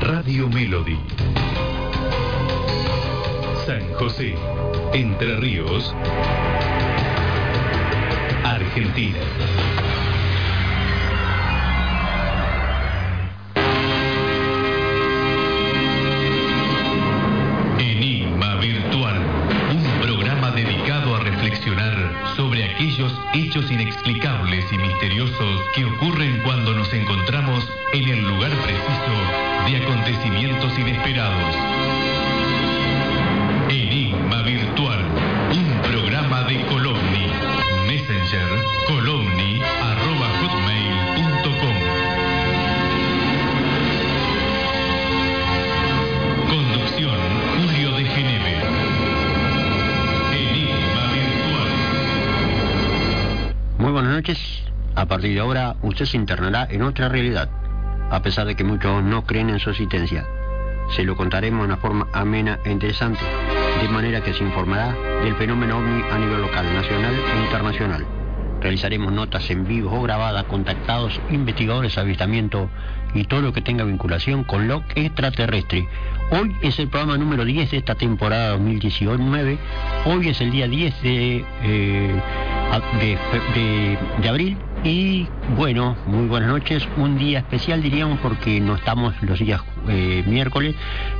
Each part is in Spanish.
Radio Melody. San José, Entre Ríos, Argentina. Inexplicables y misteriosos que ocurren cuando nos encontramos en el lugar preciso de acontecimientos inesperados. A partir de ahora, usted se internará en otra realidad, a pesar de que muchos no creen en su existencia. Se lo contaremos de una forma amena e interesante, de manera que se informará del fenómeno ovni a nivel local, nacional e internacional. Realizaremos notas en vivo o grabadas, contactados, investigadores, avistamiento y todo lo que tenga vinculación con lo extraterrestre. Hoy es el programa número 10 de esta temporada 2019. Hoy es el día 10 de, eh, de, de- de abril y bueno, muy buenas noches. Un día especial diríamos porque no estamos los días eh, miércoles,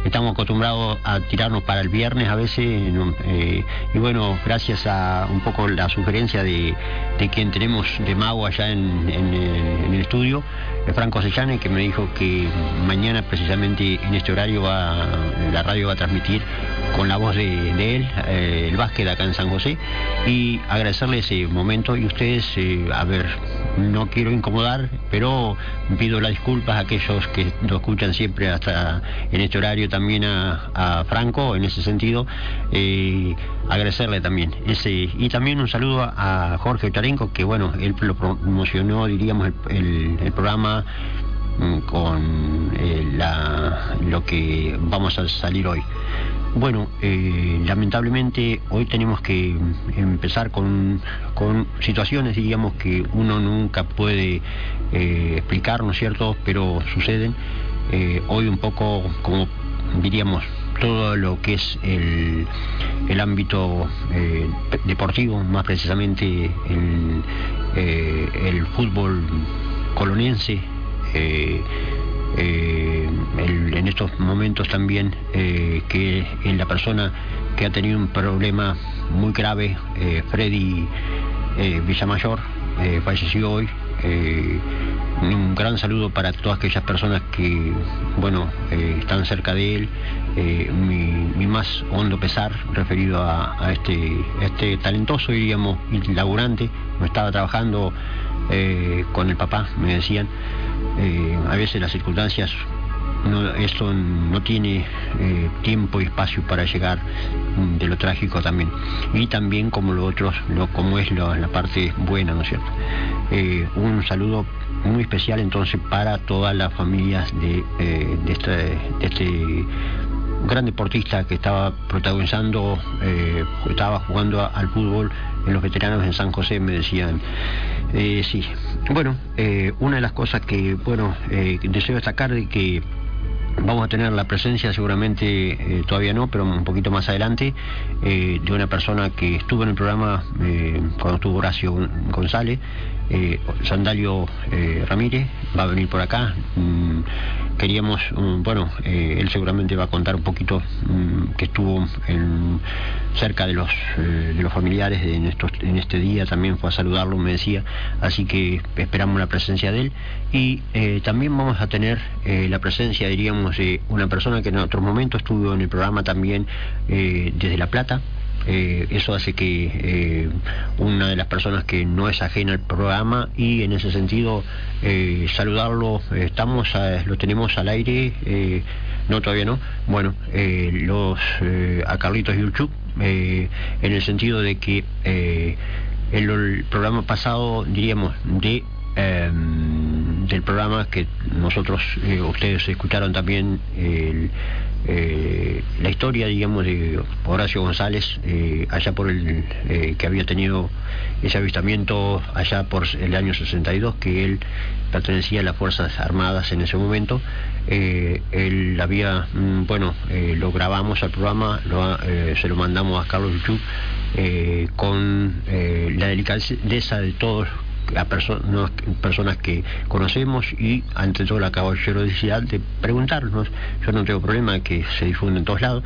estamos acostumbrados a tirarnos para el viernes a veces eh, y bueno, gracias a un poco la sugerencia de, de quien tenemos de mago allá en, en el, en el estudio, eh, Franco Sellane, que me dijo que mañana precisamente en este horario va la radio va a transmitir con la voz de, él, eh, el básquet acá en San José, y agradecerle ese momento y ustedes, eh, a ver, no quiero incomodar, pero pido las disculpas a aquellos que lo escuchan siempre hasta en este horario también a, Franco, en ese sentido, eh, agradecerle también y también un saludo a, Jorge Tarenco, que bueno, él lo promocionó, diríamos, el, programa mm, con eh, lo que vamos a salir hoy. Bueno, eh, lamentablemente hoy tenemos que empezar con, situaciones, diríamos, que uno nunca puede explicar, ¿no es cierto?, pero suceden. Eh, hoy un poco, como diríamos, todo lo que es el, el ámbito eh, deportivo, más precisamente el, eh, fútbol colonense, en estos momentos también que en la persona que ha tenido un problema muy grave, eh, Freddy Villamayor, falleció hoy. Eh, un gran saludo para todas aquellas personas que, bueno, eh, están cerca de él. eh, mi, más hondo pesar referido a, este, este talentoso, diríamos, laburante. No estaba trabajando con el papá, me decían. A veces las circunstancias no, esto no tiene eh, tiempo y espacio para llegar mm, de lo trágico también y también como lo otros lo como es la parte buena no es cierto Eh, un saludo muy especial entonces para todas las familias de, eh, este, este gran deportista que estaba protagonizando, estaba jugando al fútbol en los veteranos en San José, me decían. Eh, sí, bueno, una de las cosas que, bueno, deseo destacar de que Vamos a tener la presencia seguramente, eh, todavía no, pero un poquito más adelante, eh, de una persona que estuvo en el programa eh, cuando estuvo Horacio González, eh, Sandalio eh, Ramírez, va a venir por acá. Mm, queríamos, mm, bueno, eh, él seguramente va a contar un poquito mm, que estuvo cerca de los, eh, de los familiares en, en este día, también fue a saludarlo, me decía, así que esperamos la presencia de él. Y también vamos a tener la presencia, diríamos, de una persona que en otro momento estuvo en el programa también desde La Plata, eh, eso hace que eh, una de las personas que no es ajena al programa y en ese sentido eh, saludarlo, estamos lo tenemos al aire, no todavía no, bueno, los a Carlitos Yurchuk, en el sentido de que el, el programa pasado diríamos de em, del programa que nosotros, ustedes escucharon también el, eh, la historia, digamos, de Horacio González, eh, allá por el eh, que había tenido ese avistamiento allá por el año 62, que él pertenecía a las Fuerzas Armadas en ese momento. él había, mm, bueno, lo grabamos al programa, se lo mandamos a Carlos Yuchú con la delicadeza de todos a personas, personas que conocemos y ante todo la caballerosidad de preguntarnos. Yo no tengo problema que se difunde en todos lados.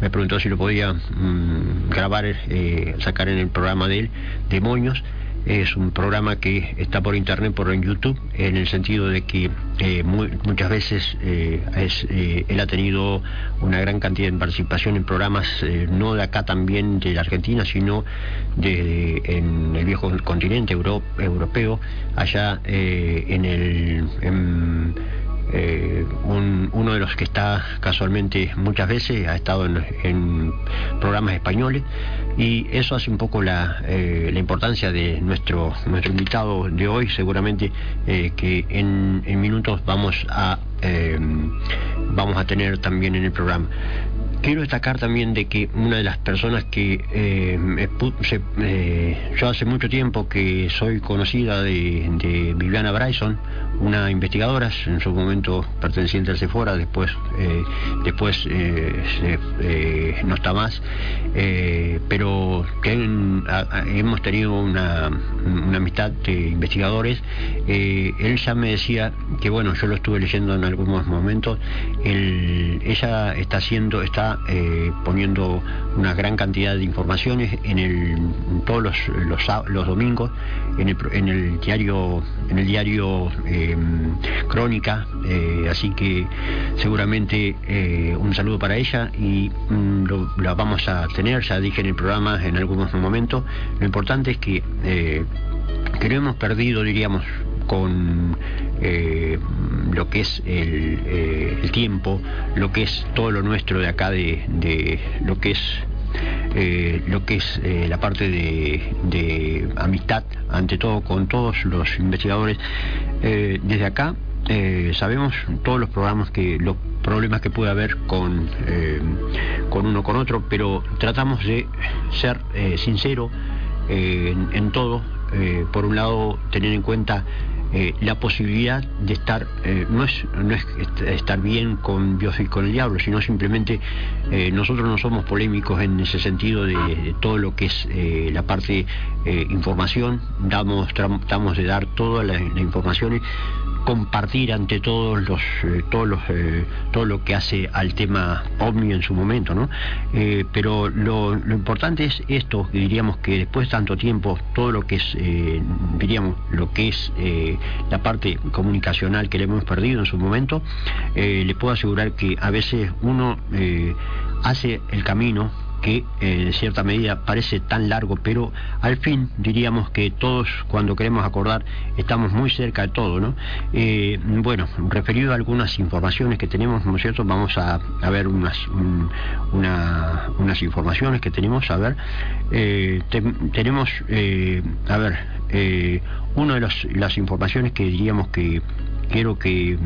Me preguntó si lo podía mm, grabar, eh, sacar en el programa de él, Demonios. Es un programa que está por internet, por en YouTube, en el sentido de que eh, muchas veces eh, eh, él ha tenido una gran cantidad de participación en programas no de acá también de la Argentina, sino de, en el viejo continente europeo, allá en el... Eh, uno de los que está casualmente muchas veces ha estado en, programas españoles y eso hace un poco la, eh, la importancia de nuestro nuestro invitado de hoy. Seguramente eh, que en, en, minutos vamos a vamos a tener también en el programa Quiero destacar también de que una de las personas que eh, eh, yo hace mucho tiempo que soy conocida de, Viviana Bryson, una investigadora, en su momento perteneciente al Sephora, después, eh, después no está más, pero que hemos tenido una, amistad de investigadores. él ya me decía que bueno, yo lo estuve leyendo en algunos momentos, ella está haciendo, está eh, poniendo una gran cantidad de informaciones en, todos los, domingos en el, diario en el diario eh, Crónica, eh, así que seguramente un saludo para ella y mm, la vamos a tener, ya dije en el programa en algunos momentos. Lo importante es que que no hemos perdido, diríamos, con eh, lo que es eh, el, tiempo, lo que es todo lo nuestro de acá, de, lo que es eh, lo que es la parte de, amistad, ante todo con todos los investigadores. desde acá sabemos todos los programas que los problemas que puede haber con, con uno con otro, pero tratamos de ser sinceros en, en, todo. Por un lado, tener en cuenta eh, la posibilidad de estar, eh, no, es, no es estar bien con Dios y con el diablo, sino simplemente eh, nosotros no somos polémicos en ese sentido de, todo lo que es la parte información, damos, tratamos de dar todas las informaciones compartir ante todos los eh, todos los eh, todo lo que hace al tema ovni en su momento no eh, pero lo, importante es esto diríamos que después de tanto tiempo todo lo que es diríamos lo que es la parte comunicacional que le hemos perdido en su momento le puedo asegurar que a veces uno hace el camino que en eh, cierta medida parece tan largo, pero al fin diríamos que todos cuando queremos acordar estamos muy cerca de todo, ¿no? Eh, bueno, referido a algunas informaciones que tenemos, ¿no es cierto? Vamos a, ver unas, unas informaciones que tenemos, a ver, eh, tenemos, a ver, una de las informaciones que diríamos que quiero que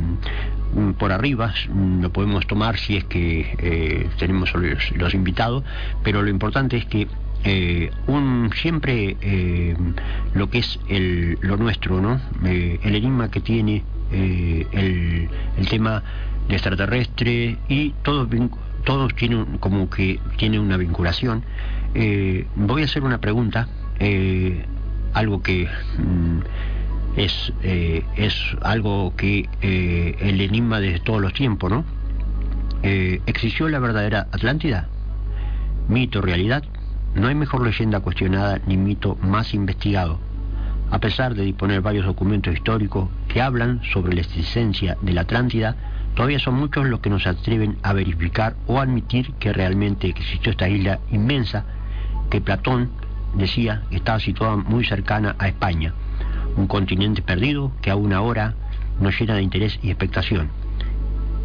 por arriba, mm, lo podemos tomar si es que eh, tenemos los, invitados, pero lo importante es que eh, un siempre eh, lo que es el, lo nuestro, ¿no? el enigma que tiene el, el, tema de extraterrestre y todo todos tienen como que tiene una vinculación. voy a hacer una pregunta, algo que mm, es, eh, es algo que eh, el enigma de todos los tiempos, ¿no? Eh, ¿Existió la verdadera Atlántida? Mito, realidad. No hay mejor leyenda cuestionada ni mito más investigado. A pesar de disponer varios documentos históricos que hablan sobre la existencia de la Atlántida, todavía son muchos los que no se atreven a verificar o admitir que realmente existió esta isla inmensa que Platón decía estaba situada muy cercana a España, un continente perdido que aún ahora nos llena de interés y expectación.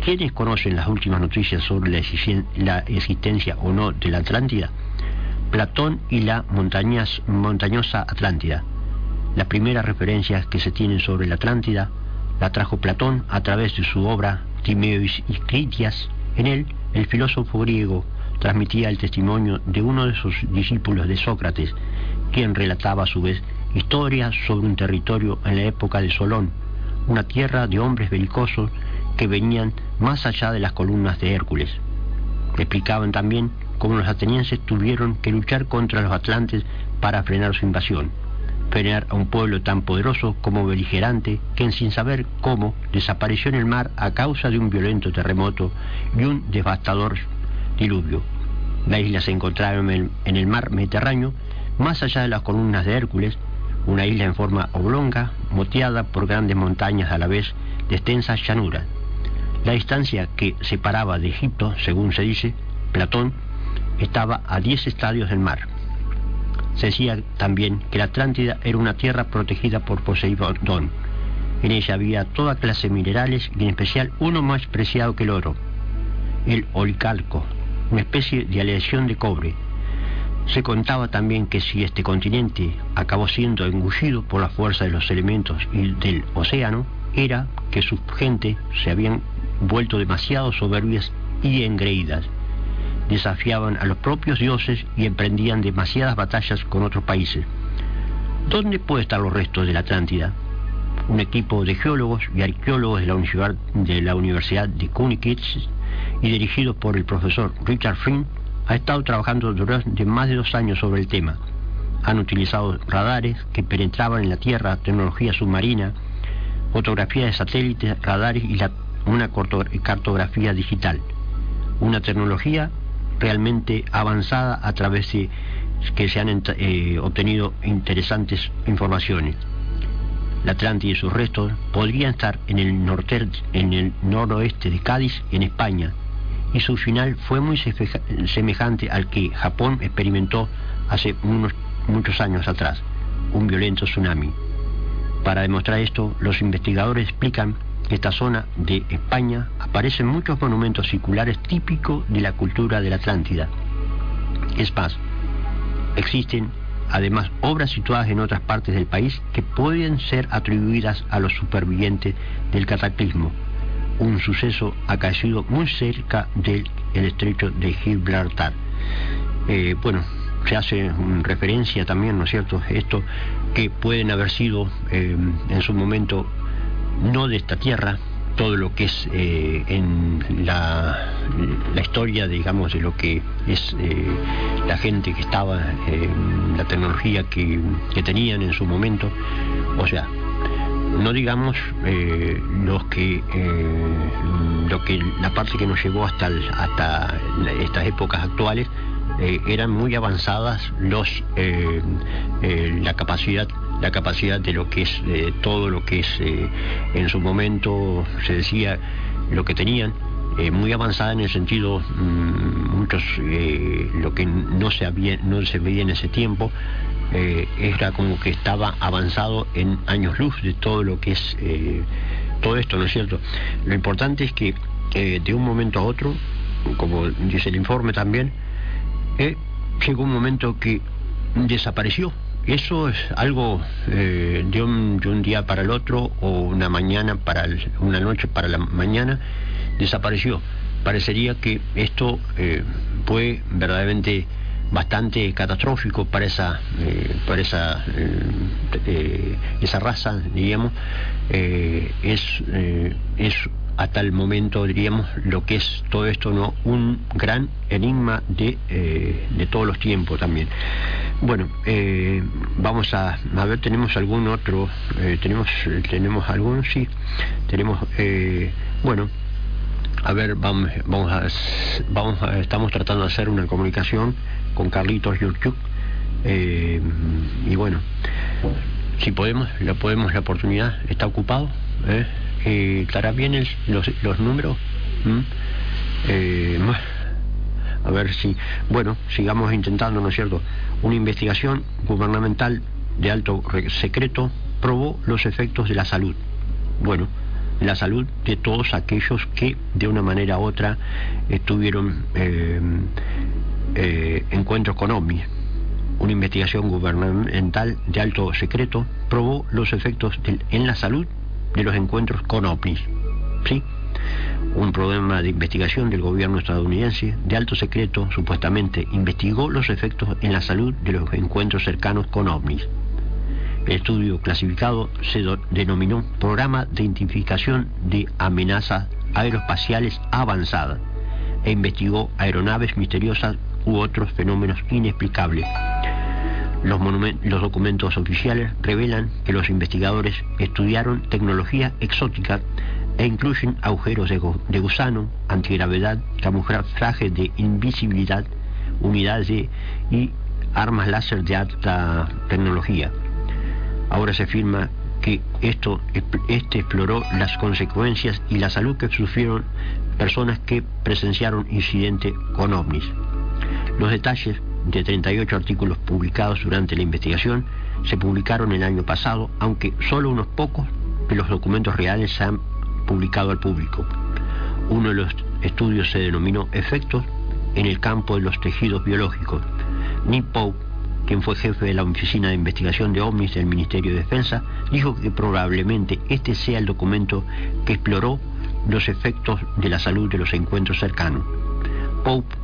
¿Quiénes conocen las últimas noticias sobre la, existencia o no de la Atlántida? Platón y la montañosa Atlántida. Las primeras referencias que se tienen sobre la Atlántida la trajo Platón a través de su obra Timeus y Critias. En él, el filósofo griego transmitía el testimonio de uno de sus discípulos de Sócrates, quien relataba a su vez historias sobre un territorio en la época de Solón, una tierra de hombres belicosos que venían más allá de las columnas de Hércules. Explicaban también cómo los atenienses tuvieron que luchar contra los atlantes para frenar su invasión, frenar a un pueblo tan poderoso como beligerante que sin saber cómo desapareció en el mar a causa de un violento terremoto y un devastador diluvio. La isla se encontraba en el, mar Mediterráneo, más allá de las columnas de Hércules, una isla en forma oblonga, moteada por grandes montañas a la vez de extensas llanuras. La distancia que separaba de Egipto, según se dice, Platón, estaba a 10 estadios del mar. Se decía también que la Atlántida era una tierra protegida por Poseidón. En ella había toda clase de minerales y en especial uno más preciado que el oro, el olicalco, una especie de aleación de cobre. Se contaba también que si este continente acabó siendo engullido por la fuerza de los elementos y del océano, era que su gente se habían vuelto demasiado soberbias y engreídas. Desafiaban a los propios dioses y emprendían demasiadas batallas con otros países. ¿Dónde puede estar los restos de la Atlántida? Un equipo de geólogos y arqueólogos de la, Universidad de, de y dirigido por el profesor Richard Flynn, ha estado trabajando durante más de dos años sobre el tema. Han utilizado radares que penetraban en la Tierra, tecnología submarina, fotografía de satélites, radares y una cartografía digital. Una tecnología realmente avanzada a través de que se han eh, obtenido interesantes informaciones. La Atlántida y sus restos podrían estar en el, norte, en el noroeste de Cádiz, en España, y su final fue muy semejante al que Japón experimentó hace unos, muchos años atrás, un violento tsunami. Para demostrar esto, los investigadores explican que esta zona de España aparecen muchos monumentos circulares típicos de la cultura de la Atlántida. Es más, existen además obras situadas en otras partes del país que pueden ser atribuidas a los supervivientes del cataclismo, un suceso acaecido muy cerca del estrecho de Gibraltar. Eh, bueno, se hace referencia también, ¿no es cierto?, esto que pueden haber sido eh, en su momento no de esta tierra, todo lo que es eh, en la, historia, digamos, de lo que es la gente que estaba, la tecnología que, que tenían en su momento, o sea, no digamos eh, los que eh, lo que la parte que nos llevó hasta hasta estas épocas actuales eh, eran muy avanzadas los la capacidad la capacidad de lo que es todo lo que es en su momento se decía lo que tenían muy avanzada en el sentido mm, muchos lo que no se había no se veía en ese tiempo eh, era como que estaba avanzado en años luz de todo lo que es eh, todo esto, ¿no es cierto? Lo importante es que eh, de un momento a otro, como dice el informe también, llegó un momento que desapareció. Eso es algo de un, de, un, día para el otro o una mañana para una noche para la mañana desapareció. Parecería que esto fue verdaderamente bastante catastrófico para esa eh, para esa eh, eh, esa raza diríamos. Es es hasta el momento diríamos lo que es todo esto no un gran enigma de, de todos los tiempos también. Bueno vamos a, a ver tenemos algún otro tenemos tenemos algún sí tenemos bueno a ver, vamos, vamos, a, vamos a, estamos tratando de hacer una comunicación con Carlitos Yurchuk. Eh, y bueno, si podemos, lo podemos la oportunidad, está ocupado. ¿eh? Eh, ¿Estará bien los, los, números? ¿Mm? a ver si, bueno, sigamos intentando, ¿no es cierto? Una investigación gubernamental de alto secreto probó los efectos de la salud. Bueno, la salud de todos aquellos que de una manera u otra estuvieron eh, eh, encuentros con ovnis. Una investigación gubernamental de alto secreto probó los efectos en la salud de los encuentros con ovnis. ¿Sí? Un programa de investigación del gobierno estadounidense de alto secreto supuestamente investigó los efectos en la salud de los encuentros cercanos con ovnis. Estudio clasificado se denominó Programa de Identificación de Amenazas Aeroespaciales Avanzadas e investigó aeronaves misteriosas u otros fenómenos inexplicables. Los, documentos oficiales revelan que los investigadores estudiaron tecnología exótica e incluyen agujeros de, gusano, antigravedad, camuflaje de invisibilidad, unidades y armas láser de alta tecnología. Ahora se afirma que esto, este exploró las consecuencias y la salud que sufrieron personas que presenciaron incidentes con ovnis. Los detalles de 38 artículos publicados durante la investigación se publicaron el año pasado, aunque solo unos pocos de los documentos reales se han publicado al público. Uno de los estudios se denominó Efectos en el campo de los tejidos biológicos. Nick quien fue jefe de la Oficina de Investigación de OVNIs del Ministerio de Defensa, dijo que probablemente este sea el documento que exploró los efectos de la salud de los encuentros cercanos. Pope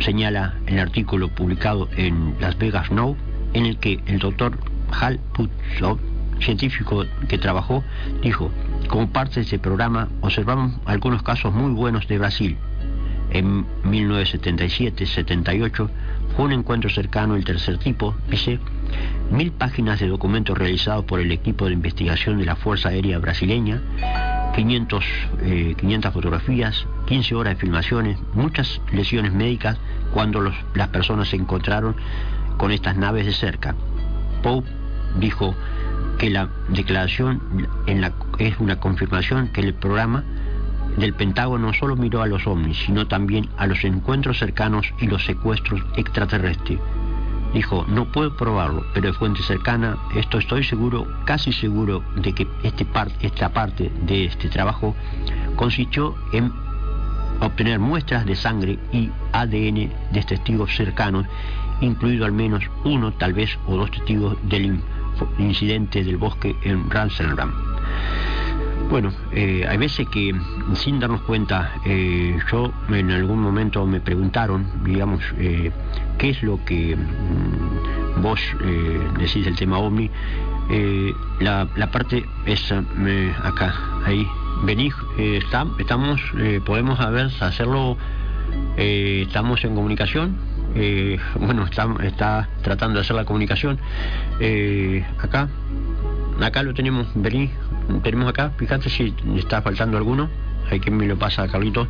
señala el artículo publicado en Las Vegas Now, en el que el doctor Hal Putzov, científico que trabajó, dijo, como parte de ese programa observamos algunos casos muy buenos de Brasil. En 1977-78 fue un encuentro cercano el tercer tipo, dice, mil páginas de documentos realizados por el equipo de investigación de la Fuerza Aérea Brasileña, 500, 500 eh, fotografías, 15 horas de filmaciones, muchas lesiones médicas cuando las personas se encontraron con estas naves de cerca. Pope dijo que la declaración en la, es una confirmación que el programa del Pentágono no solo miró a los ovnis, sino también a los encuentros cercanos y los secuestros extraterrestres. Dijo, no puedo probarlo, pero de fuente cercana, esto estoy seguro, casi seguro, de que este esta parte de este trabajo consistió en obtener muestras de sangre y ADN de testigos cercanos, incluido al menos uno, tal vez, o dos testigos del incidente del bosque en Ramsellram. Bueno, eh, hay veces que sin darnos cuenta, eh, yo en algún momento me preguntaron, digamos, eh, qué es lo que mm, vos decís del tema OVNI. La, parte es acá, ahí, vení, estamos, podemos a ver, hacerlo, estamos en comunicación, bueno, está, está, tratando de hacer la comunicación. acá, acá lo tenemos, vení, tenemos acá, fíjate si está faltando alguno, hay que me lo pasa Carlitos.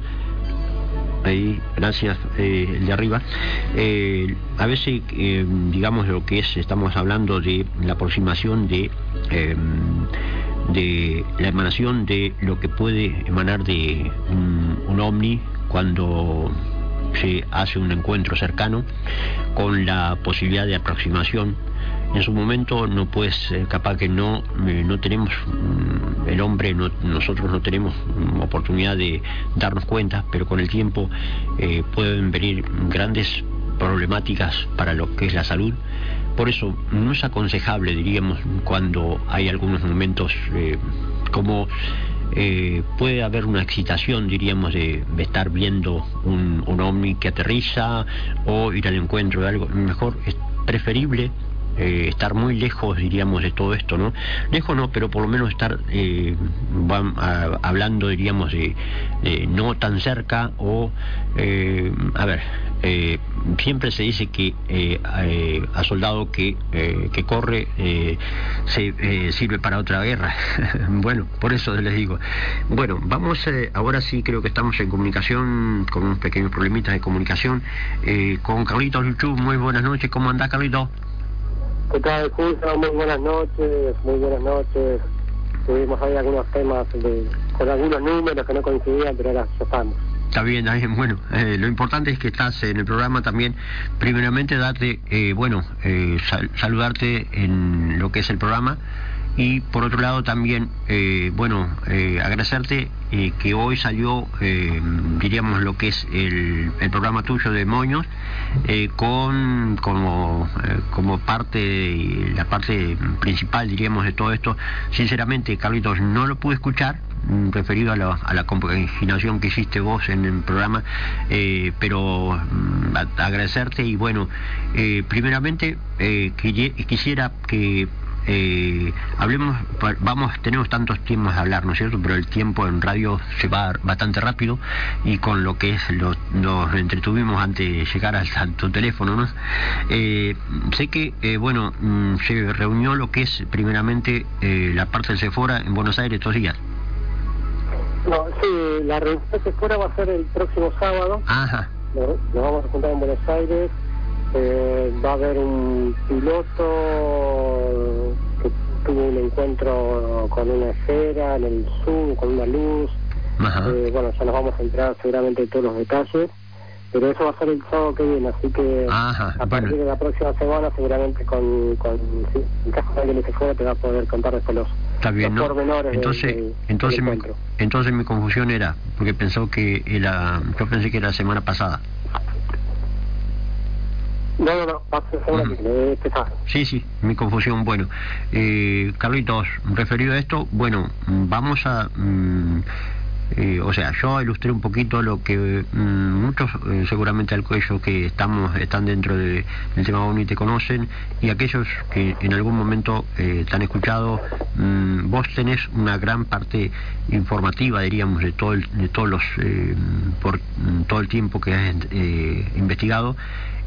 Ahí, gracias, eh, el de arriba. Eh, a veces, eh, digamos, lo que es, estamos hablando de la aproximación de, de la emanación de lo que puede emanar de un, un ovni cuando se hace un encuentro cercano con la posibilidad de aproximación en su momento no puede ser capaz que no eh, no tenemos mm, el hombre nosotros no tenemos mm, oportunidad de darnos cuenta pero con el tiempo eh, pueden venir grandes problemáticas para lo que es la salud por eso no es aconsejable diríamos cuando hay algunos momentos eh, como puede haber una excitación, diríamos, de, estar viendo un, un ovni que aterriza o ir al encuentro de algo. Mejor es preferible eh, estar muy lejos, diríamos, de todo esto, ¿no? Lejos no, pero por lo menos estar eh, hablando, diríamos, de, no tan cerca o, eh, a ver, siempre se dice que a soldado que, que corre se sirve para otra guerra. bueno, por eso les digo. Bueno, vamos, ahora sí creo que estamos en comunicación, con unos pequeños problemitas de comunicación, con Carlitos Luchu. Muy buenas noches, ¿cómo anda Carlitos? ¿Qué tal, Julio? Muy buenas noches, muy buenas noches. Tuvimos ahí algunos temas de, con algunos números que no coincidían, pero ahora ya estamos. Está bien. Bueno, eh, lo importante es que estás en el programa también. Primeramente, darte, eh, bueno, eh, sal- saludarte en lo que es el programa. Y por otro lado también, eh, bueno, eh, agradecerte eh, que hoy salió, eh, diríamos, lo que es el, el programa tuyo de Moños, con como, como parte, la parte principal, diríamos, de todo esto. Sinceramente, Carlitos, no lo pude escuchar, mm, referido a la, a la compaginación que hiciste vos en el programa, eh, pero mm, agradecerte y bueno, eh, primeramente eh, quisiera que eh, hablemos, vamos, tenemos tantos tiempos de hablar, ¿no es cierto? Pero el tiempo en radio se va bastante rápido y con lo que es lo- nos entretuvimos antes de llegar al, a tu teléfono, ¿no? Eh, sé que, eh, bueno, mm, se reunió lo que es primeramente eh, la parte del Sephora en Buenos Aires estos días. No, sí, la reunión que fuera va a ser el próximo sábado. Ajá, Nos, nos vamos a juntar en Buenos Aires. Eh, va a haber un piloto tuvo un encuentro con una esfera en el Zoom, con una luz. Eh, bueno, ya nos vamos a entrar seguramente de todos los detalles. Pero eso va a ser el sábado que viene, así que Ajá, a partir bueno. de la próxima semana seguramente con, con sí, en caso de alguien que fuera te va a poder contar después los, Está bien, los ¿no? pormenores Entonces, del- entonces, del mi, entonces mi confusión era, porque pensó que era, yo pensé que era la semana pasada. No, no, no, que este. Sí, sí, mi confusión. Bueno, eh, Carlitos, referido a esto, bueno, vamos a... mm, eh, o sea, yo ilustré un poquito lo que mm, muchos eh, seguramente al cuello que estamos están dentro de- del tema OVNI te conocen y aquellos que en algún momento eh, te han escuchado, mm, vos tenés una gran parte informativa, diríamos, de todo el- de todos los eh, por mm, todo el tiempo que has eh, investigado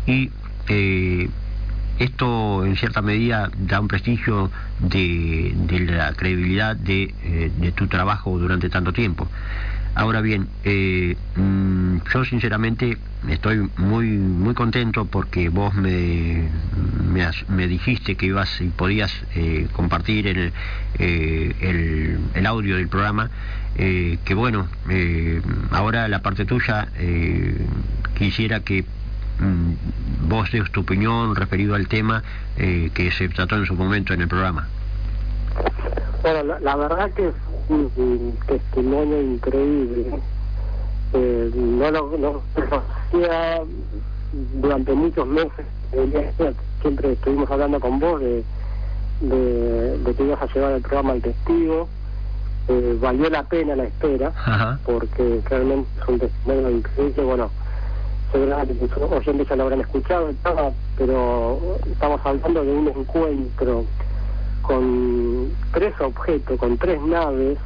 y eh, esto en cierta medida da un prestigio de, la credibilidad de, eh, de tu trabajo durante tanto tiempo. Ahora bien, eh, mm, yo sinceramente estoy muy muy contento porque vos me, me, me dijiste que ibas y podías compartir el, el, audio del programa. que bueno, ahora la parte tuya quisiera que vos des tu opinión referido al tema eh, que se trató en su momento en el programa. Bueno, la, la verdad que es un, un testimonio increíble. Eh, no lo no conocía durante muchos meses. Eh, Siempre estuvimos hablando con vos de, de, de que ibas a llevar el programa al testigo. Eh, valió la pena la espera Ajá. porque realmente es un testimonio increíble. Bueno, seguramente muchos oyentes ya lo habrán escuchado, estaba, pero estamos hablando de un encuentro con tres objetos, con tres naves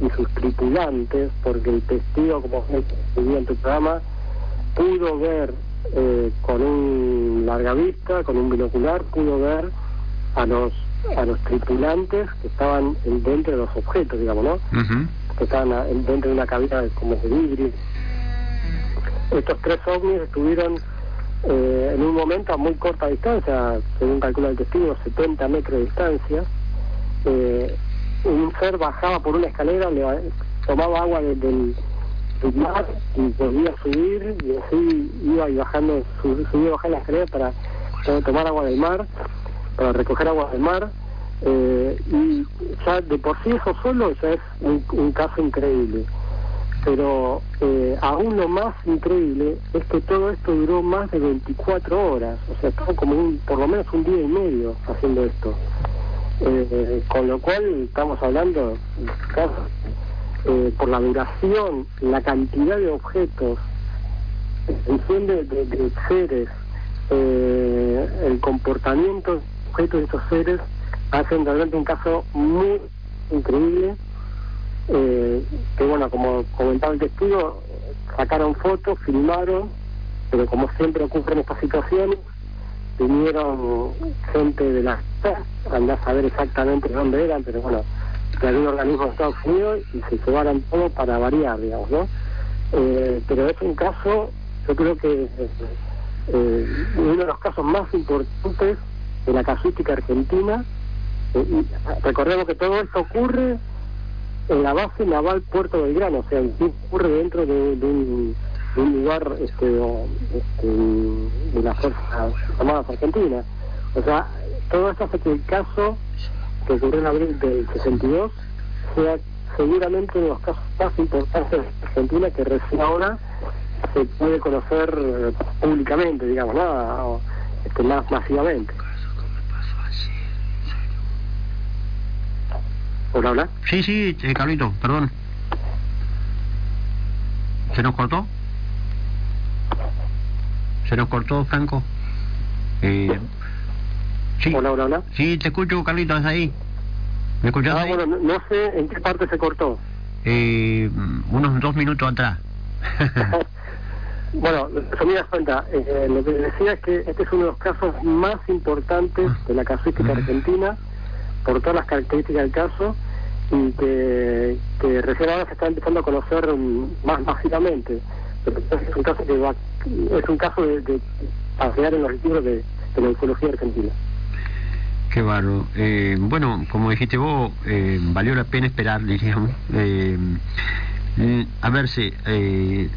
y sus tripulantes, porque el testigo, como escribí en tu programa, pudo ver eh, con un larga vista, con un binocular, pudo ver a los a los tripulantes que estaban en- dentro de los objetos, digamos, ¿no? Que estaban dentro de una cabina de- como de vidrio. Estos tres ovnis estuvieron eh, en un momento a muy corta distancia, según calcula el testigo, 70 metros de distancia. Eh, un ser bajaba por una escalera, le- tomaba agua de- del, del mar y volvía a subir y así iba y bajando, su- subía bajaba la escalera para, para tomar agua del mar, para recoger agua del mar. Eh, y ya de por sí eso solo ya es un, un caso increíble. Pero eh, aún lo más increíble es que todo esto duró más de 24 horas, o sea, estuvo como un, por lo menos un día y medio haciendo esto. Eh, con lo cual estamos hablando eh, por la duración, la cantidad de objetos, función de, de- de seres, eh, el comportamiento de objetos de estos seres, hacen realmente un caso muy increíble. Eh, que bueno, como comentaba el testigo, sacaron fotos, filmaron, pero como siempre ocurre en estas situaciones, vinieron gente de la andá a saber exactamente de dónde eran, pero bueno, de algún organismo de Estados Unidos y se llevaron todo para variar, digamos, ¿no? Eh, pero es un caso, yo creo que eh, uno de los casos más importantes de la casuística argentina. Eh, recordemos que todo esto ocurre en la base naval Puerto Belgrano, o sea, ocurre dentro de, un, lugar este, este, de las Fuerzas Armadas Argentinas. O sea, todo esto hace que el caso que ocurrió en abril del 62 sea seguramente uno de los casos más importantes de Argentina que recién ahora se puede conocer eh, públicamente, digamos, ¿no? O, este, más masivamente. Hola, hola. Sí, sí, eh, Carlito, perdón. ¿Se nos cortó? ¿Se nos cortó, Franco? Eh, sí. Hola, hola, hola. Sí, te escucho, Carlito, ¿estás ahí? ¿Me escuchás Ah, ahí? bueno, no, sé en qué parte se cortó. Eh, unos dos minutos atrás. Bueno, resumidas cuenta, eh, lo que decía es que este es uno de los casos más importantes de la casuística argentina, por todas las características del caso, y que, que recién ahora se está empezando a conocer más masivamente. Pero es un caso que va, es un caso de, de en los libros de, la ufología argentina. Qué barro. Eh, bueno, como dijiste vos, eh, valió la pena esperar, diríamos. Eh, mm, a ver si eh,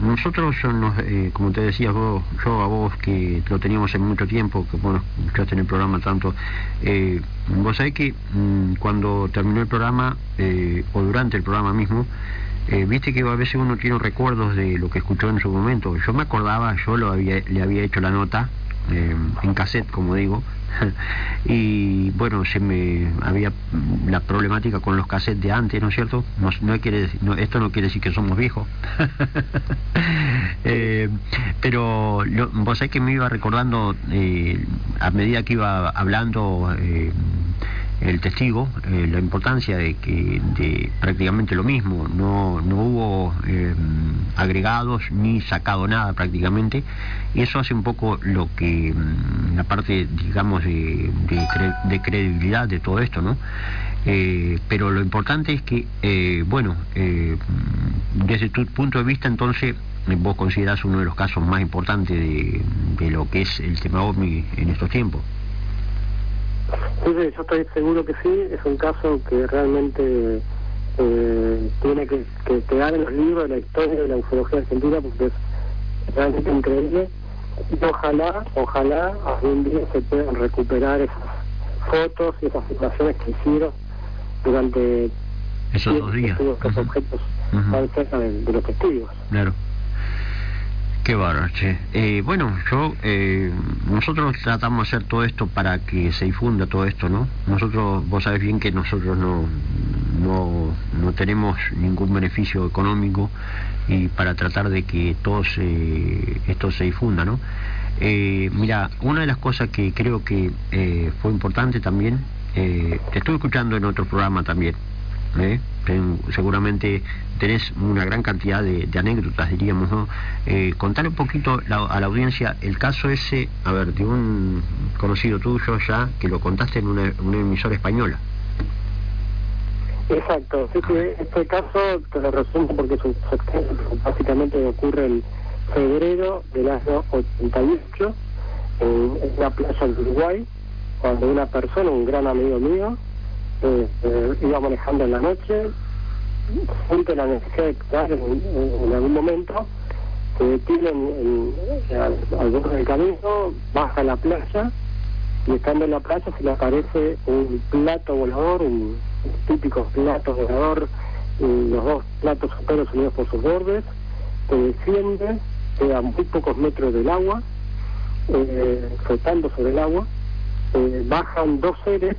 nosotros, nos, eh, como te decía vos, yo a vos que lo teníamos en mucho tiempo, que bueno, escuchaste en el programa tanto, eh, vos sabés que mm, cuando terminó el programa, eh, o durante el programa mismo, eh, viste que a veces uno tiene recuerdos de lo que escuchó en su momento. Yo me acordaba, yo lo había, le había hecho la nota eh, en cassette, como digo, y bueno, se me había la problemática con los cassettes de antes, ¿no es cierto? No, no quiere, no, esto no quiere decir que somos viejos. Eh, pero lo- vos sabés que me iba recordando eh, a medida que iba hablando eh, el testigo eh, la importancia de que de prácticamente lo mismo no no hubo eh, agregados ni sacado nada prácticamente y eso hace un poco lo que mm, la parte digamos de, cre- de credibilidad de todo esto no Eh, pero lo importante es que eh, bueno eh, desde tu punto de vista entonces vos considerás uno de los casos más importantes de, de lo que es el tema OVNI en estos tiempos Sí, sí, yo estoy seguro que sí, es un caso que realmente eh, tiene que, que quedar en los libros de la historia de la ufología argentina porque es realmente increíble y ojalá, ojalá algún día se puedan recuperar esas fotos y esas filmaciones que hicieron durante esos dos días Ujú. objetos tan cerca de, de los testigos. Claro. Qué bárbaro, che. Eh, bueno, yo, eh, nosotros tratamos de hacer todo esto para que se difunda todo esto, ¿no? Nosotros, vos sabés bien que nosotros no, no, no tenemos ningún beneficio económico y para tratar de que todo se, esto se difunda, ¿no? Eh, mira, una de las cosas que creo que eh, fue importante también, eh, te estuve escuchando en otro programa también, ¿eh? Seguramente tenés una gran cantidad de, de anécdotas, diríamos, ¿no? Eh, contale un poquito la- a la audiencia el caso ese, a ver, de un conocido tuyo ya, que lo contaste en una, una emisora española. Exacto, sí que este caso te lo resumo porque un sexenio, básicamente ocurre en febrero del año 88 en, en una playa de Uruguay, cuando una persona, un gran amigo mío, eh, iba manejando en la noche, siente la necesidad de actuar en, algún momento, se detiene en, en- al, borde del camino, baja a la playa y estando en la playa se le aparece un plato volador, un, típico plato volador, y los dos platos superos unidos por sus bordes, que desciende, queda muy pocos metros del agua, eh, flotando sobre el agua, eh, bajan dos seres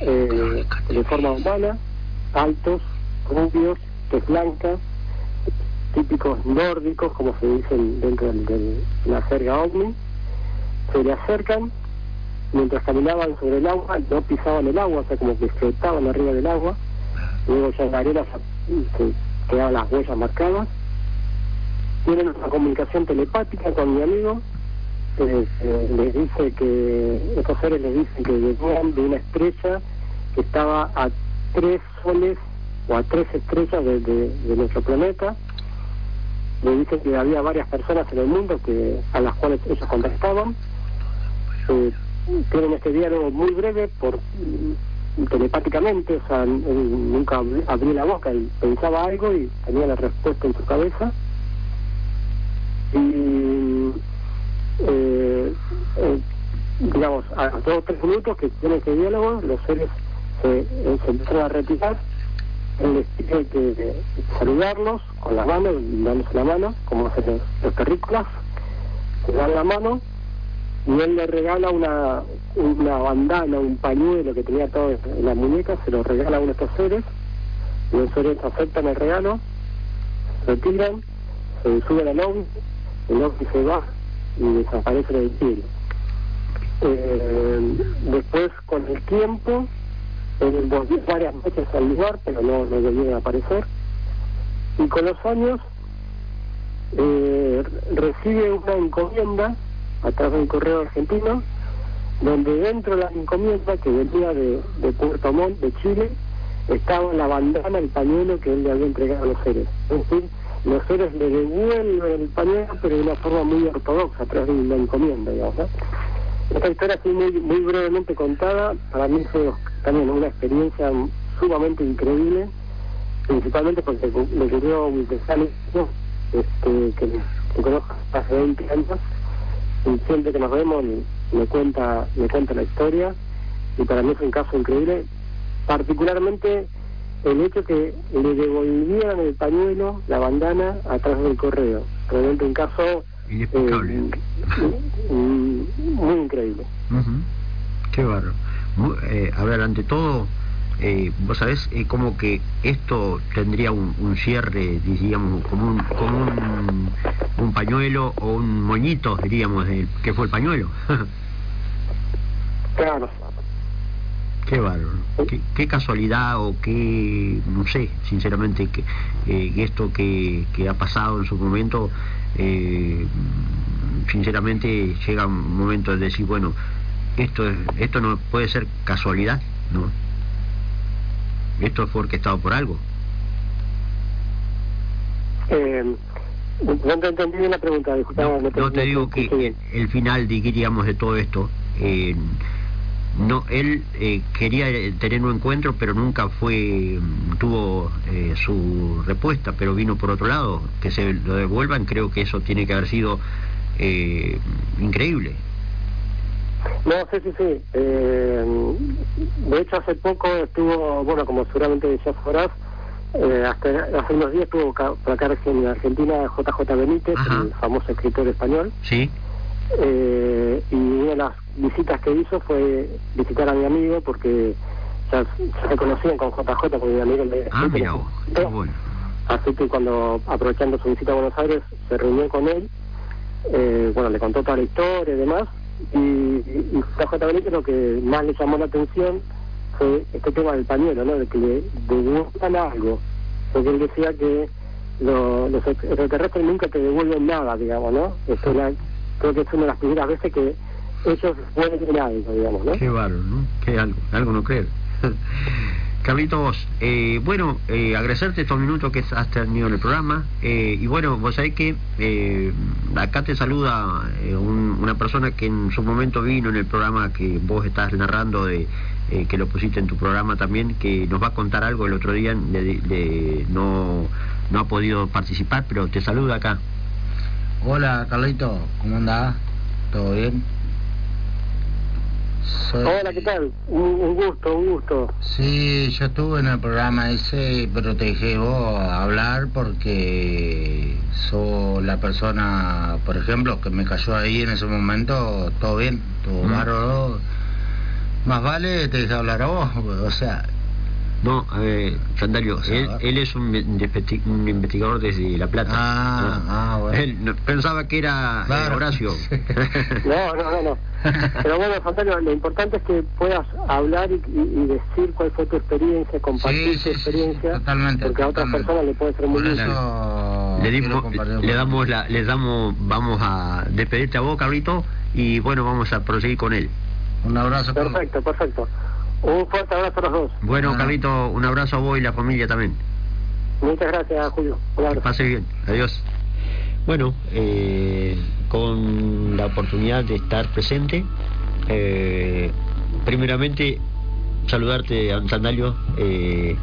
eh, de forma humana, altos, rubios, de blancas, típicos nórdicos, como se dicen dentro de la jerga ovni, se le acercan, mientras caminaban sobre el agua, no pisaban el agua, o sea, como que flotaban arriba del agua, luego ya en la arena se, se quedaban las huellas marcadas, tienen una comunicación telepática con mi amigo, eh, les dice que, estos seres les dicen que venían de una estrella que estaba a tres soles o a tres estrellas de, de- nuestro planeta, le dicen que había varias personas en el mundo que a las cuales ellos contactaban, eh, tienen este diálogo muy breve por telepáticamente, o sea, él nunca abri- abrió la boca, él pensaba algo y tenía la respuesta en su cabeza. Y, eh, eh, digamos, a, a dos o tres minutos que tiene ese diálogo, los seres se, eh, empiezan a retirar, él les pide que, saludarlos con las manos, dándose la mano, como hacen los, los se dan la mano y él le regala una, una bandana, un pañuelo que tenía todo en la muñeca, se lo regala a uno de estos seres, y los seres aceptan el regalo, se retiran, se suben al ovni, el ovni se va y desaparece del cielo. Eh, después, con el tiempo, él volvió varias veces al lugar, pero no, no volvió a aparecer, y con los años eh, recibe una encomienda a través del correo argentino, donde dentro de la encomienda que venía de, Puerto Montt, de Chile, estaba la bandana, el pañuelo que él le había entregado a los seres. Es decir, los seres le devuelven el pañuelo, pero de una forma muy ortodoxa, a través de una encomienda. ¿no? Esta historia así muy, muy brevemente contada, para mí fue también una experiencia sumamente increíble, principalmente porque ocurrió a un vecino, este, que, que conozco hace 20 años, y siempre que nos vemos me cuenta, me cuenta la historia, y para mí es un caso increíble, particularmente el hecho que le devolvieran el pañuelo, la bandana, a través del correo. Realmente un caso Inexplicable. eh, muy increíble. Qué bárbaro. Eh, a ver, ante todo, eh, vos sabés eh, como que esto tendría un, un cierre, diríamos, como un, como un, un pañuelo o un moñito, diríamos, que fue el pañuelo. Claro. Qué bárbaro. Qué, qué casualidad o qué, no sé, sinceramente, que eh, esto que, que ha pasado en su momento, eh, sinceramente llega un momento de decir, bueno, esto, es- esto no puede ser casualidad, ¿no? Esto fue orquestado por algo. Eh, no te entendí bien la pregunta, disculpa. No, no no te digo que bien. el final, diríamos, de todo esto, eh, no, él eh, quería eh, tener un encuentro, pero nunca fue, mm, tuvo eh, su respuesta, pero vino por otro lado, que se lo devuelvan, creo que eso tiene que haber sido eh, increíble. No, sí, sí, sí. Eh, de hecho, hace poco estuvo, bueno, como seguramente ya sabrás, eh, hasta hace unos días estuvo por acá en Argentina JJ Benítez, Ajá. el famoso escritor español, ¿Sí? Eh, y una de las visitas que hizo fue visitar a mi amigo porque ya se conocían con JJ, porque mi amigo le Ah, mira bueno. Así que cuando, aprovechando su visita a Buenos Aires, se reunió con él, eh, bueno, le contó toda la historia y demás, y, y, y JJ lo que más le llamó la atención fue este tema del pañuelo, ¿no? De que le devuelvan algo, porque él decía que lo- los ex- extraterrestres nunca te devuelven nada, digamos, ¿no? Esto es la- creo que es una de las primeras veces que ellos devuelven algo, digamos, ¿no? Qué bárbaro, ¿no? Qué algo, algo no creer. Carlitos, eh, bueno, eh, agradecerte estos minutos que has tenido en el programa. eh, y bueno, vos sabés que eh, acá te saluda eh, un- una persona que en su momento vino en el programa que vos estás narrando, de eh, que lo pusiste en tu programa también, que nos va a contar algo el otro día. le- le- no, no ha podido participar, pero te saluda acá. Hola Carlito, ¿cómo andás? ¿Todo bien? Soy- Hola, ¿qué tal? Un, un gusto, un gusto. Sí, yo estuve en el programa ese, pero te dejé vos hablar porque sos la persona, por ejemplo, que me cayó ahí en ese momento, todo bien, todo Mm. Más vale te dejé hablar a vos, o sea, No, eh, Sandalio, O sea, él, él es un, un investigador desde La Plata. Ah, ah, bueno. Él no- pensaba que era eh. Horacio. No, no, no, no. Pero bueno, Fantasio, lo importante es que puedas hablar y, y- y decir cuál fue tu experiencia, compartir Sí, tu sí, sí, experiencia, totalmente, porque a otras personas le puede ser muy útil. le, dimos, le damos la, le damos, vamos a despedirte a vos, Carlito, y bueno, vamos a proseguir con él. Un abrazo. Perfecto, perfecto. Un fuerte abrazo a los dos. Bueno, Ah. Carlito, un abrazo a vos y la familia también. Muchas gracias, Julio. Que pase bien. Adiós. Bueno, eh, con la oportunidad de estar presente, eh, primeramente saludarte, Sandalio. Eh,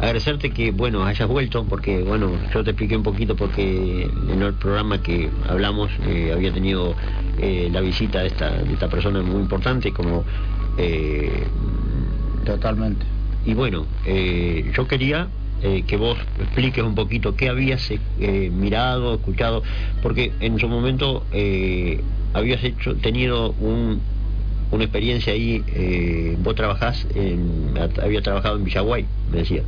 agradecerte que, bueno, hayas vuelto, porque, bueno, yo te expliqué un poquito porque en el programa que hablamos eh, había tenido eh, la visita de esta, de esta persona muy importante como... Totalmente. y bueno, eh, yo quería eh, que vos expliques un poquito qué habías eh, mirado, escuchado, porque en su momento eh, habías hecho, tenido un, una experiencia ahí, vos trabajás, en, había trabajado en Villaguay, me decía.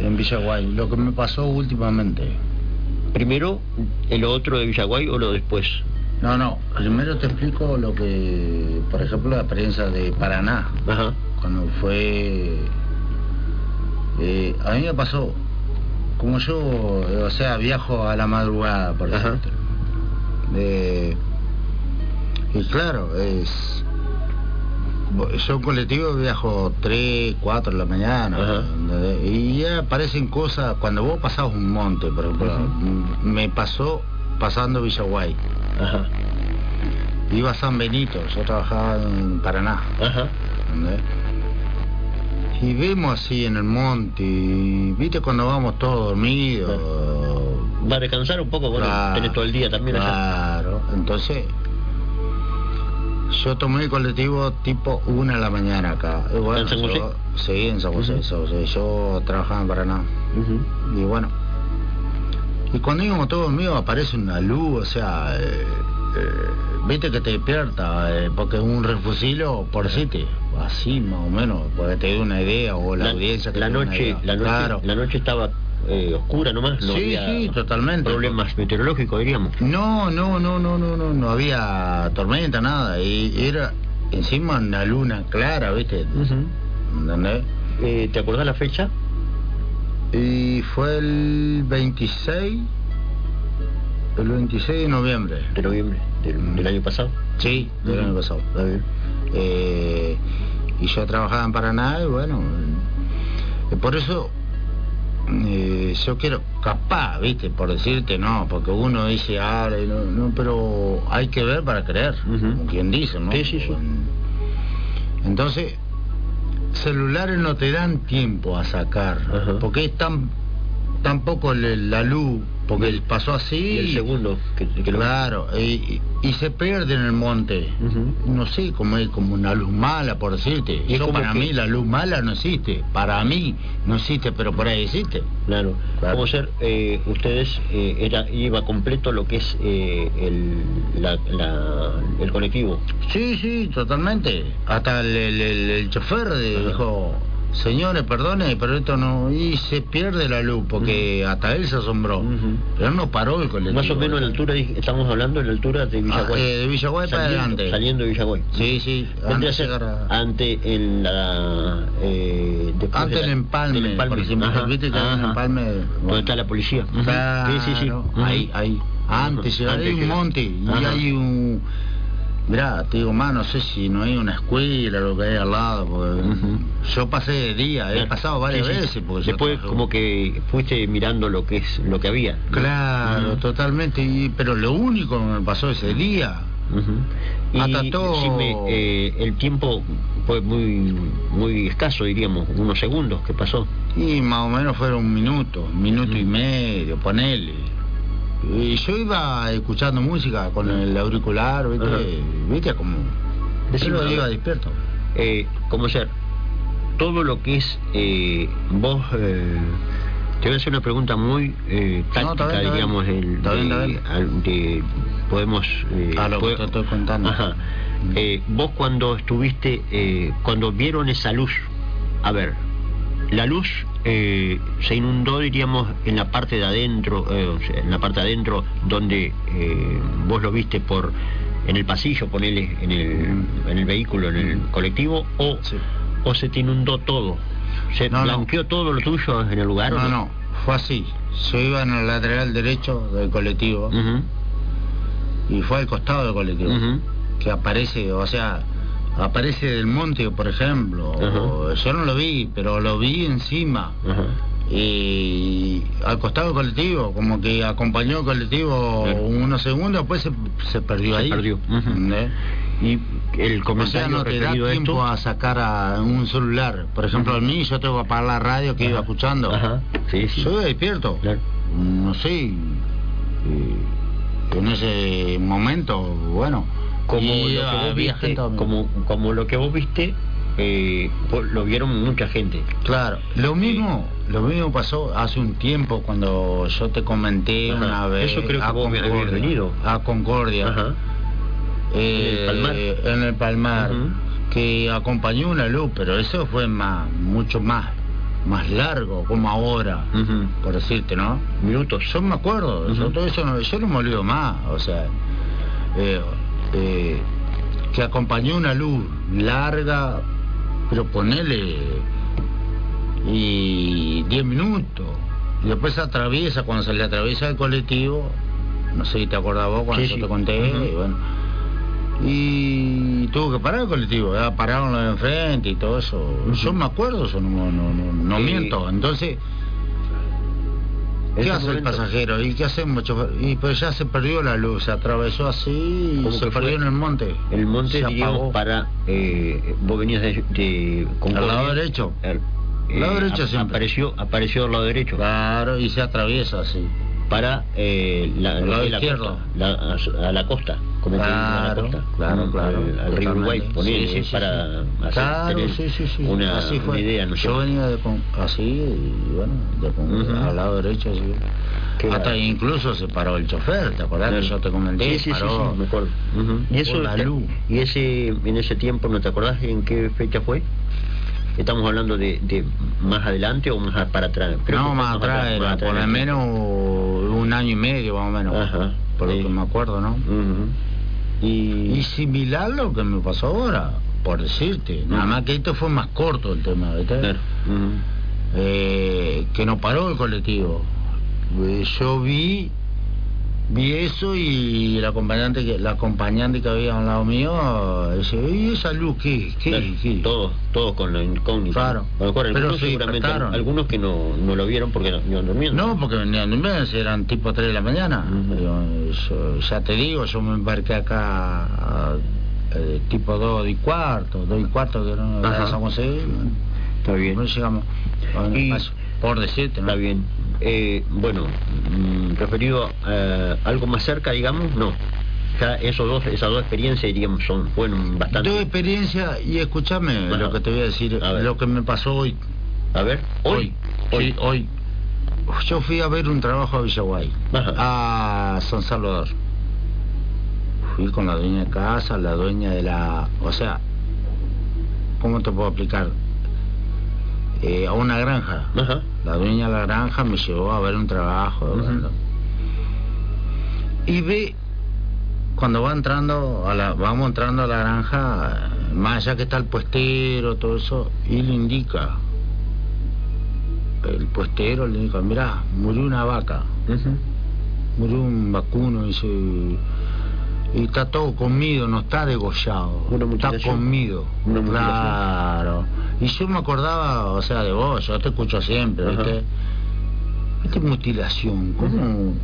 En Villaguay. Lo que me pasó últimamente. Primero, el otro de Villaguay o lo después. No, no. Primero te explico lo que, por ejemplo, la experiencia de Paraná. Ajá. Cuando fue... eh, a mí me pasó. Como yo, o sea, viajo a la madrugada, por ejemplo. Eh, y claro, es... Yo en colectivo viajo 3, 4 de la mañana. Y ya aparecen cosas, cuando vos pasás un monte, por ejemplo, me pasó pasando Villaguay. Ajá. Iba a San Benito, yo trabajaba en Paraná. Ajá. ¿entendés? Y vemos así en el monte, y, viste cuando vamos todos dormidos. Va a descansar un poco, bueno, Claro, tenés todo el día también allá. Claro, entonces yo tomé el colectivo tipo una de la mañana acá. Bueno, ¿En San José? yo- sí, en San José. San José. Yo trabajaba en Paraná. Y bueno, y cuando íbamos todos dormidos aparece una luz, o sea, eh, eh, viste que te despierta, eh, porque es un refusilo por decirte, así más o menos, porque te dé una idea, o la, audiencia que la noche, idea. la noche, Claro. la noche estaba eh, oscura nomás, no Sí, había sí, totalmente. problemas meteorológicos, diríamos. No, no, no, no, no, no, no había tormenta, nada, y era encima una luna clara, viste, ¿entendés? Eh, ¿Te acordás la fecha? Y fue el 26, el 26 de noviembre. De noviembre del, del año pasado. Sí, del año pasado. Está bien. Eh, y yo trabajaba en Paraná y bueno, eh, por eso eh, yo quiero, capaz, viste, por decirte no, porque uno dice, ah, no, no, pero hay que ver para creer, como quien dice, ¿no? Sí, sí, sí. Entonces, celulares no te dan tiempo a sacar, Ajá. porque es tan, tan poco le- la luz, porque el- pasó así. Y el segundo que, que lo- Claro, y, y se pierde en el monte. No sé, como es como una luz mala, por decirte. Y es Yo para que- mí la luz mala no existe. Para mí no existe, pero por ahí existe. Claro. Claro. Como ser, eh, ustedes, eh, era, iba completo lo que es eh, el, la, la- el colectivo. Sí, sí, totalmente. Hasta el, el- el- el chofer de- Ajá. dijo, señores, perdone, pero esto no... Y se pierde la luz, porque hasta él se asombró. Ujú. Pero no paró el colectivo. Más o menos en la altura, estamos hablando en la altura de Villaguay. Ah, eh, de Villaguay para Saliendo- adelante. Saliendo de Villaguay. Sí, sí. Antes ser de a- ante en la... Eh, Antes de del empalme, del empalme. por ejemplo, Ajá, viste que ajá. empalme, Donde bueno. está la policía. Claro, Sí, sí, sí. Ahí, ahí. Antes, Ujú. hay Antes un monte y hay un... Mirá, te digo, más no sé si no hay una escuela o lo que hay al lado, porque yo pasé de día, he pasado varias Sí, sí. veces. Porque Después como que fuiste mirando lo que es lo que había. Claro, totalmente, y, pero lo único que me pasó ese día, Ujú. Y Hasta todo- decime, eh, el tiempo fue muy muy escaso, diríamos, unos segundos que pasó. y más o menos fueron un minuto, un minuto y medio, ponele. Y yo iba escuchando música con el auricular, ¿viste? Ajá. ¿Viste? Como... Ver. iba despierto. Eh, como ser, todo lo que es eh, vos... eh, te voy a hacer una pregunta muy eh, táctica, No, bien, digamos, el- de, podemos... eh, A lo que te estoy contando. Ajá. Eh, vos cuando estuviste, eh, cuando vieron esa luz, a ver, la luz eh, se inundó, diríamos, en la parte de adentro, eh, en la parte de adentro, donde eh, vos lo viste por en el pasillo, ponele, en el, en el vehículo, en el colectivo, o, Sí. o se te inundó todo. ¿Se No, no. blanqueó todo lo tuyo en el lugar? o No, no, fue así. Yo iba en el lateral derecho del colectivo y fue al costado del colectivo. Que aparece, o sea, aparece del monte, por ejemplo. O- yo no lo vi, pero lo vi encima. Ajá. Y al costado colectivo, como que acompañó el colectivo Claro. unos segundos, después se, se perdió Se ahí. perdió. ¿entendés? Y el O sea, comentario no te da tiempo esto... a sacar a un celular. Por ejemplo, a mí yo tengo que apagar la radio que iba Ajá. escuchando. Ajá, sí, sí. Yo despierto. Claro. No sé. y- y en ese momento, bueno. Como y lo que vos viste, como, como lo que vos viste, eh, lo vieron mucha gente. Claro, lo mismo, lo mismo pasó hace un tiempo cuando yo te comenté Ajá. una vez Eso creo que a vos Concordia, venido. a Concordia, Ajá. eh, En el Palmar. en el Palmar, Ujú. que acompañó una luz, pero eso fue más, mucho más, más largo, como ahora, por decirte, ¿no? Minutos. Yo me acuerdo, yo todo eso no, yo no me olvido más, o sea, eh, que acompañó una luz larga, pero ponele y 10 minutos, y después se atraviesa, cuando se le atraviesa el colectivo, no sé si te acordás vos cuando Sí, yo sí. te conté, y bueno, y tuvo que parar el colectivo, ya pararon los de enfrente y todo eso, yo me acuerdo, eso no, no, no, no Sí. miento, entonces... ¿Qué hace el pasajero? ¿Y qué hacemos? Y pues ya se perdió la luz, se atravesó así y ¿Cómo se fue? perdió en el monte. El monte, se para... Eh, vos venías de... de Concordia. Al lado derecho. Al- Al lado derecho siempre. Apareció, apareció al lado derecho. Claro, y se atraviesa así. Para eh, la, la a, a la costa. Como dice, a la Claro, costa. claro, claro, Al, al río totalmente. Uruguay, ponele, Sí, sí, sí, para hacer, Claro, tener. Una, así fue. una idea, ¿no es Yo venía de con- así y bueno, de con- al lado derecho así. Qué Hasta incluso se paró el chofer, ¿te acordás que yo te comenté? Sí, sí, sí, paró. sí, me acuerdo. Ujú. ¿Y eso, la luz. y ese, en ese tiempo, no te acordás en qué fecha fue? Estamos hablando de, de más adelante o más para atrás. Creo no, más atrás, era más atrás por lo menos un año y medio más o menos. Ajá, Por sí. lo que me acuerdo, ¿no? Y, Y similar lo que me pasó ahora, por decirte. Nada más que esto fue más corto el tema, claro. Eh, que no paró el colectivo. Eh, Yo vi vi eso y el acompañante que la acompañante que había al lado mío dice, ¿y esa luz qué? ¿Qué? Claro, qué?". Todos, todos con la incógnita. Claro. A lo mejor Pero algunos se seguramente, despertaron. algunos que no, no lo vieron porque no iban durmiendo. No, porque venían mes, eran tipo 3 de la mañana. Ujú. Digo, yo- ya te digo, yo me embarqué acá a- eh, tipo 2 y cuarto, 2 y cuarto que no Ajá. San José. bueno, Está bien. después llegamos a un Y- espacio, por decirte, ¿no? Está bien. Eh, bueno, mm, referido a algo más cerca, digamos, no. Ya esos dos, esas dos experiencias, diríamos, son, fueron bastante... Tuve experiencia y escúchame lo que te voy a decir, A ver. lo que me pasó hoy. A ver, hoy. Sí, hoy. Yo fui a ver un trabajo a Villaguay, Ajá. a San Salvador. Fui con la dueña de casa, la dueña de la... O sea, ¿cómo te puedo explicar? Eh, a una granja. Ajá. La dueña de la granja me llevó a ver un trabajo. Y ve, cuando va entrando, a la, vamos entrando a la granja, más allá que está el puestero, todo eso, y le indica, el puestero le indica, mirá, murió una vaca, murió un vacuno, dice, está todo comido, no está degollado, Una está comido. Una claro. Y yo me acordaba, o sea, de vos, yo te escucho siempre, Ajá. ¿viste? ¿Viste mutilación? ¿Cómo?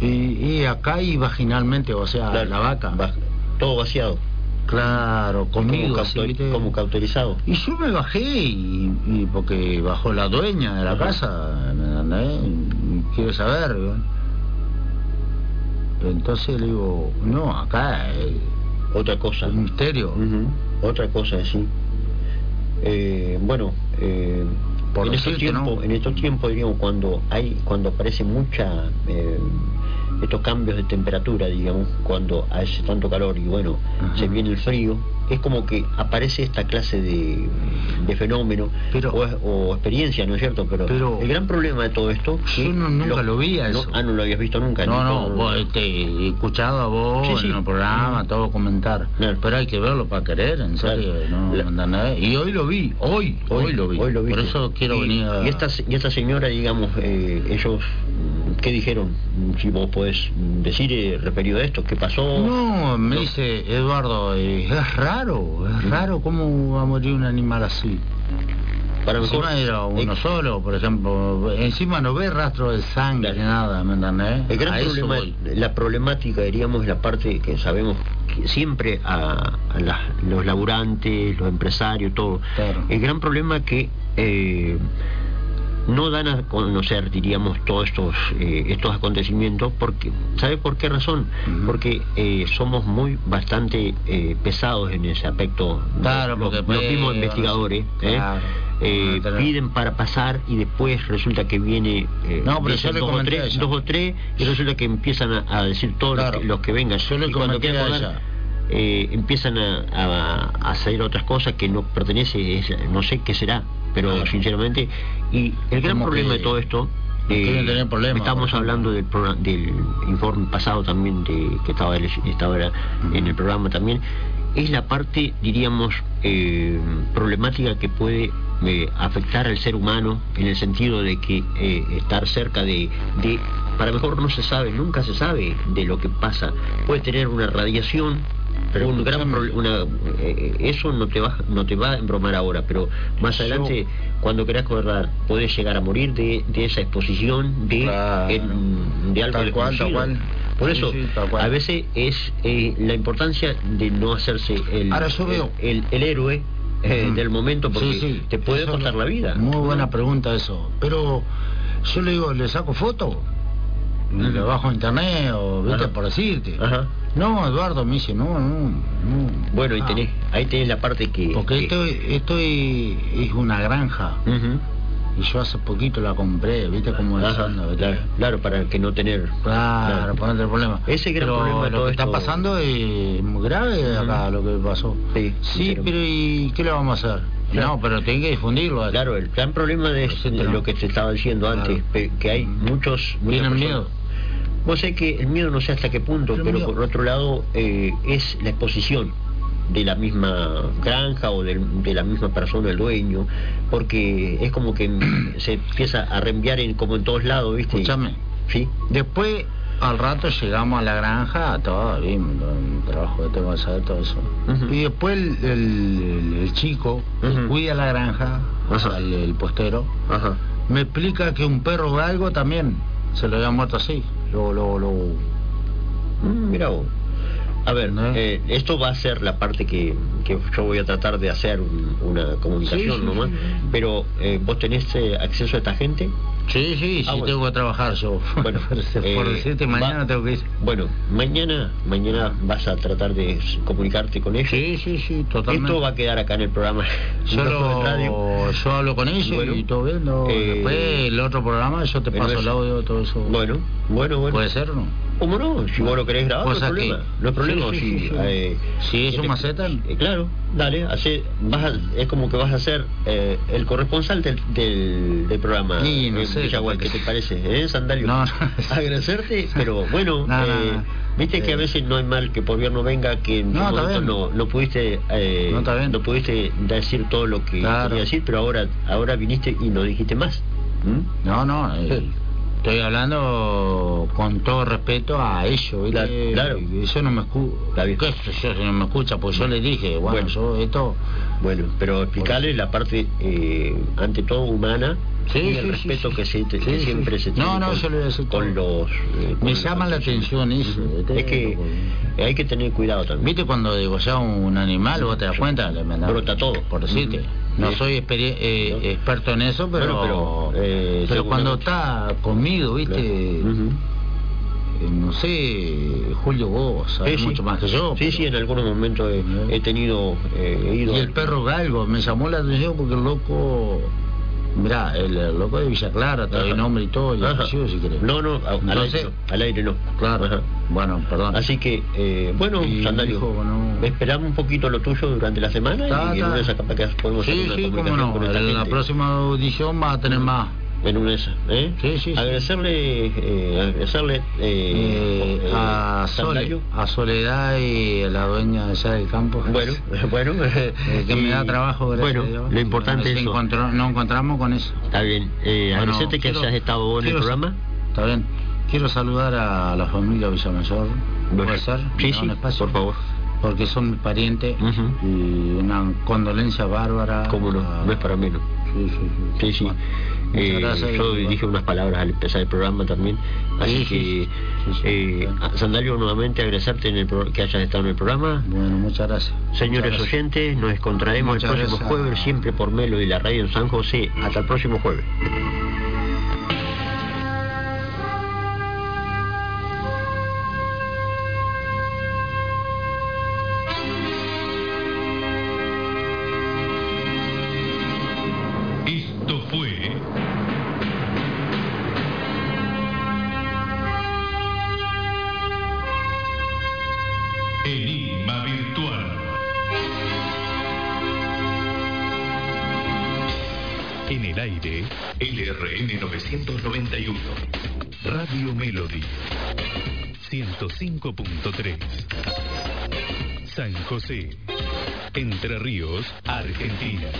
Y, y acá y vaginalmente, o sea, Claro, la vaca. va- todo vaciado. Claro, comido, como, así, cautori- ¿viste? como cauterizado. Y yo me bajé y, y porque bajó la dueña de la Ajá. casa, ¿me entendés? Y quiere saber, ¿verdad? Entonces le digo, no, acá es Otra cosa. un misterio. Otra cosa, sí. Eh, bueno, eh, Por en, estos tiempos, en estos tiempos, diríamos, cuando hay, cuando aparece mucha, eh, estos cambios de temperatura, digamos, cuando hace tanto calor y bueno, Ajá. se viene el frío, es como que aparece esta clase de, de fenómeno Pero- o, experiencia, ¿no es cierto? Pero, Pero- el gran problema de todo esto... Yo no- nunca lo vi a no- eso. ah, no lo habías visto nunca. No, no, vos, este, he escuchado a vos Sí, sí. en el programa, todo comentar. Claro. Pero hay que verlo para querer, en Claro. serio. No, La- ¿me entendés? Y hoy lo vi, hoy, hoy, lo vi. Hoy lo Por eso quiero y, venir a... Y esta, y esta señora, digamos, eh, ellos, ¿qué dijeron? Si vos podés decir eh, referido a esto, ¿qué pasó? No, me No. dice Eduardo, eh, es raro, es raro cómo va a morir un animal así. para mejor. Encima era uno Eh, solo, por ejemplo. Encima no ve rastro de sangre ni nada, ¿me entendés? El gran A problema, la problemática, diríamos, es la parte que sabemos que siempre a, a los laburantes, los empresarios, todo. Claro. El gran problema que eh, no dan a conocer, diríamos, todos estos eh, estos acontecimientos, porque ¿sabe por qué razón? Porque eh, somos muy bastante eh, pesados en ese aspecto. Claro, los, porque los mismos investigadores ¿eh? claro. Eh, piden para pasar y después resulta que viene No, pero yo le dos, o tres, dos o tres y resulta que empiezan a, a decir todos Claro. los, que, los que vengan Yo le y cuando eh, empiezan a, a- a hacer otras cosas que no pertenece no sé qué será pero sinceramente y el gran problema que de todo esto no tener problemas, estamos hablando del del informe pasado también de que estaba, estaba en el programa también es la parte diríamos eh, problemática que puede eh, afectar al ser humano en el sentido de que eh, estar cerca de, de para mejor no se sabe nunca se sabe de lo que pasa. Puede tener una radiación Pero un gran una, eh, eso no te va no te va a embromar ahora pero más Yo- adelante cuando querás acordar podés llegar a morir de, de esa exposición de Claro. en- de algo Tal cual, tal desconocido. cual. por Sí, eso sí, a veces es eh, la importancia de no hacerse el Ahora yo veo- el, el héroe eh, del momento porque Sí, sí, te puede eso costar la vida Muy buena pregunta eso. Pero yo le digo, ¿le saco foto? Le bajo internet o, viste, Ajá. por decirte. Ajá. No, Eduardo me dice, no, no, no. bueno y Ah. tenés ahí tenés la parte que Porque que- esto, esto es, es una granja. Y yo hace poquito la compré, viste cómo Ajá, diciendo, claro, claro, para que no tener Claro, para no tener problema. Ese gran Pero problema lo que está pasando es muy grave acá lo que pasó. Sí, Sí, pero ¿y qué le vamos a hacer? No, pero tiene que difundirlo. Claro, el gran problema de ¿no? lo que te estaba diciendo antes, que hay muchos... muchas Tienen personas- miedo. Vos sé que el miedo no sé hasta qué punto, Pero por otro lado eh, es la exposición de la misma granja o del- de la misma persona, el dueño, porque es como que se empieza a reenviar en, como en todos lados, ¿viste? Escúchame. Sí. Después, al rato llegamos a la granja, todo bien, el trabajo que tengo que hacer, todo eso. Y después el, el- el chico que Ujú. cuida la granja, o Ajá. sea, el, el postero, me explica que un perro galgo también se lo había muerto así. Lo, lo, lo... Mm, mira vos. A ver, ¿No? eh, esto va a ser la parte que, que yo voy a tratar de hacer un- una comunicación Sí, sí, nomás, sí. pero eh, vos tenés eh, acceso a esta gente. Sí, sí, sí, Ah, bueno. tengo que trabajar yo. Bueno, por, eh, decirte, mañana va- tengo que ir. Bueno, mañana, mañana vas a tratar de comunicarte con ellos. Sí, sí, sí, totalmente. Esto va a quedar acá en el programa. Yo, no lo- en radio. yo hablo con ellos Bueno, y todo bien. no, eh, Después el otro programa yo te paso el audio, todo eso. Bueno, bueno, bueno. ¿Puede ser o no? ¿Cómo no? Si vos lo querés grabar, no hay que- problema. No hay problema. Sí, sí, si, sí, sí. eh, Si ellos que me aceptan. eh, claro, dale. hace- vas a- es como que vas a ser eh, el corresponsal del, del, del programa. Sí, no sé, ¿qué te parece? ¿Eh, Sandalio? No, no. Agradecerte, pero bueno, No, no, eh, no. viste que a Eh. veces no hay mal que por bien no venga, que en No, no, no pudiste eh, No, pudiste decir todo lo que Claro. quería decir, pero ahora ahora viniste y no dijiste más. ¿Mm? No, no. estoy hablando con todo respeto a ellos. Claro, claro. Eso no me escucha. ¿Qué no me escucha? Pues yo les dije, bueno, Bueno. yo esto. Bueno, pero explicarle la parte, eh, ante todo, humana Sí, y el sí, respeto sí. que, se, que siempre se No, tiene no, con, yo le voy a decir con los... eh, con Me llama la atención eso. Es que hay que tener cuidado también. ¿Viste cuando degollas un animal, vos te das cuenta? Le Brota todo. Por decirte. No soy eh, experto en eso, pero. Bueno, pero, eh, pero cuando está conmigo, ¿viste? Claro. Eh, no sé, Julio, vos sabés Sí, mucho más que yo. Sí, pero- sí, en algunos momentos he, he tenido... eh, he ido Y el perro galgo, me llamó la atención porque el loco. Mirá, el, el loco de Villa Clara, trae Ajá. nombre y todo, y apellido si querés. No, no, a- al, aire no, al aire no. Claro. Ajá. Bueno, perdón. Así que, eh, bueno, bueno- esperamos un poquito lo tuyo durante la semana Ta, y en ta. una de esas podemos hacer Sí, una sí, cómo no. En la gente. próxima audición va a tener más. En una de esas, ¿eh? Sí, sí, sí. Agradecerle, eh, agradecerle, Eh, eh, a, Sole, Sandalio. a Soledad y a la dueña de allá del campo. Bueno, bueno. Que me da trabajo, gracias Bueno, a Dios. lo importante es eso. nos encontramos con eso. Está bien. Eh, Bueno, agradecerte que hayas estado vos en el programa. Está bien. Quiero saludar a la familia Villamayor. ¿Puede ser? ¿Me Sí, sí, espacio? por favor. Porque son mis parientes y una condolencia bárbara. Cómo no, a- no es para menos. Sí, sí, sí. Sí, sí. Bueno, Eh, gracias, yo dije unas palabras al empezar el programa también. Así Sí, que, sí, eh, Sandalio, nuevamente agradecerte en el pro- que hayas estado en el programa. Bueno, muchas gracias. Señores Muchas gracias. oyentes, nos encontraremos Muchas el próximo gracias. jueves, siempre por Melo y la radio en San José. Hasta el próximo jueves. 991. Radio Melody. 105.3. San José. Entre Ríos, Argentina.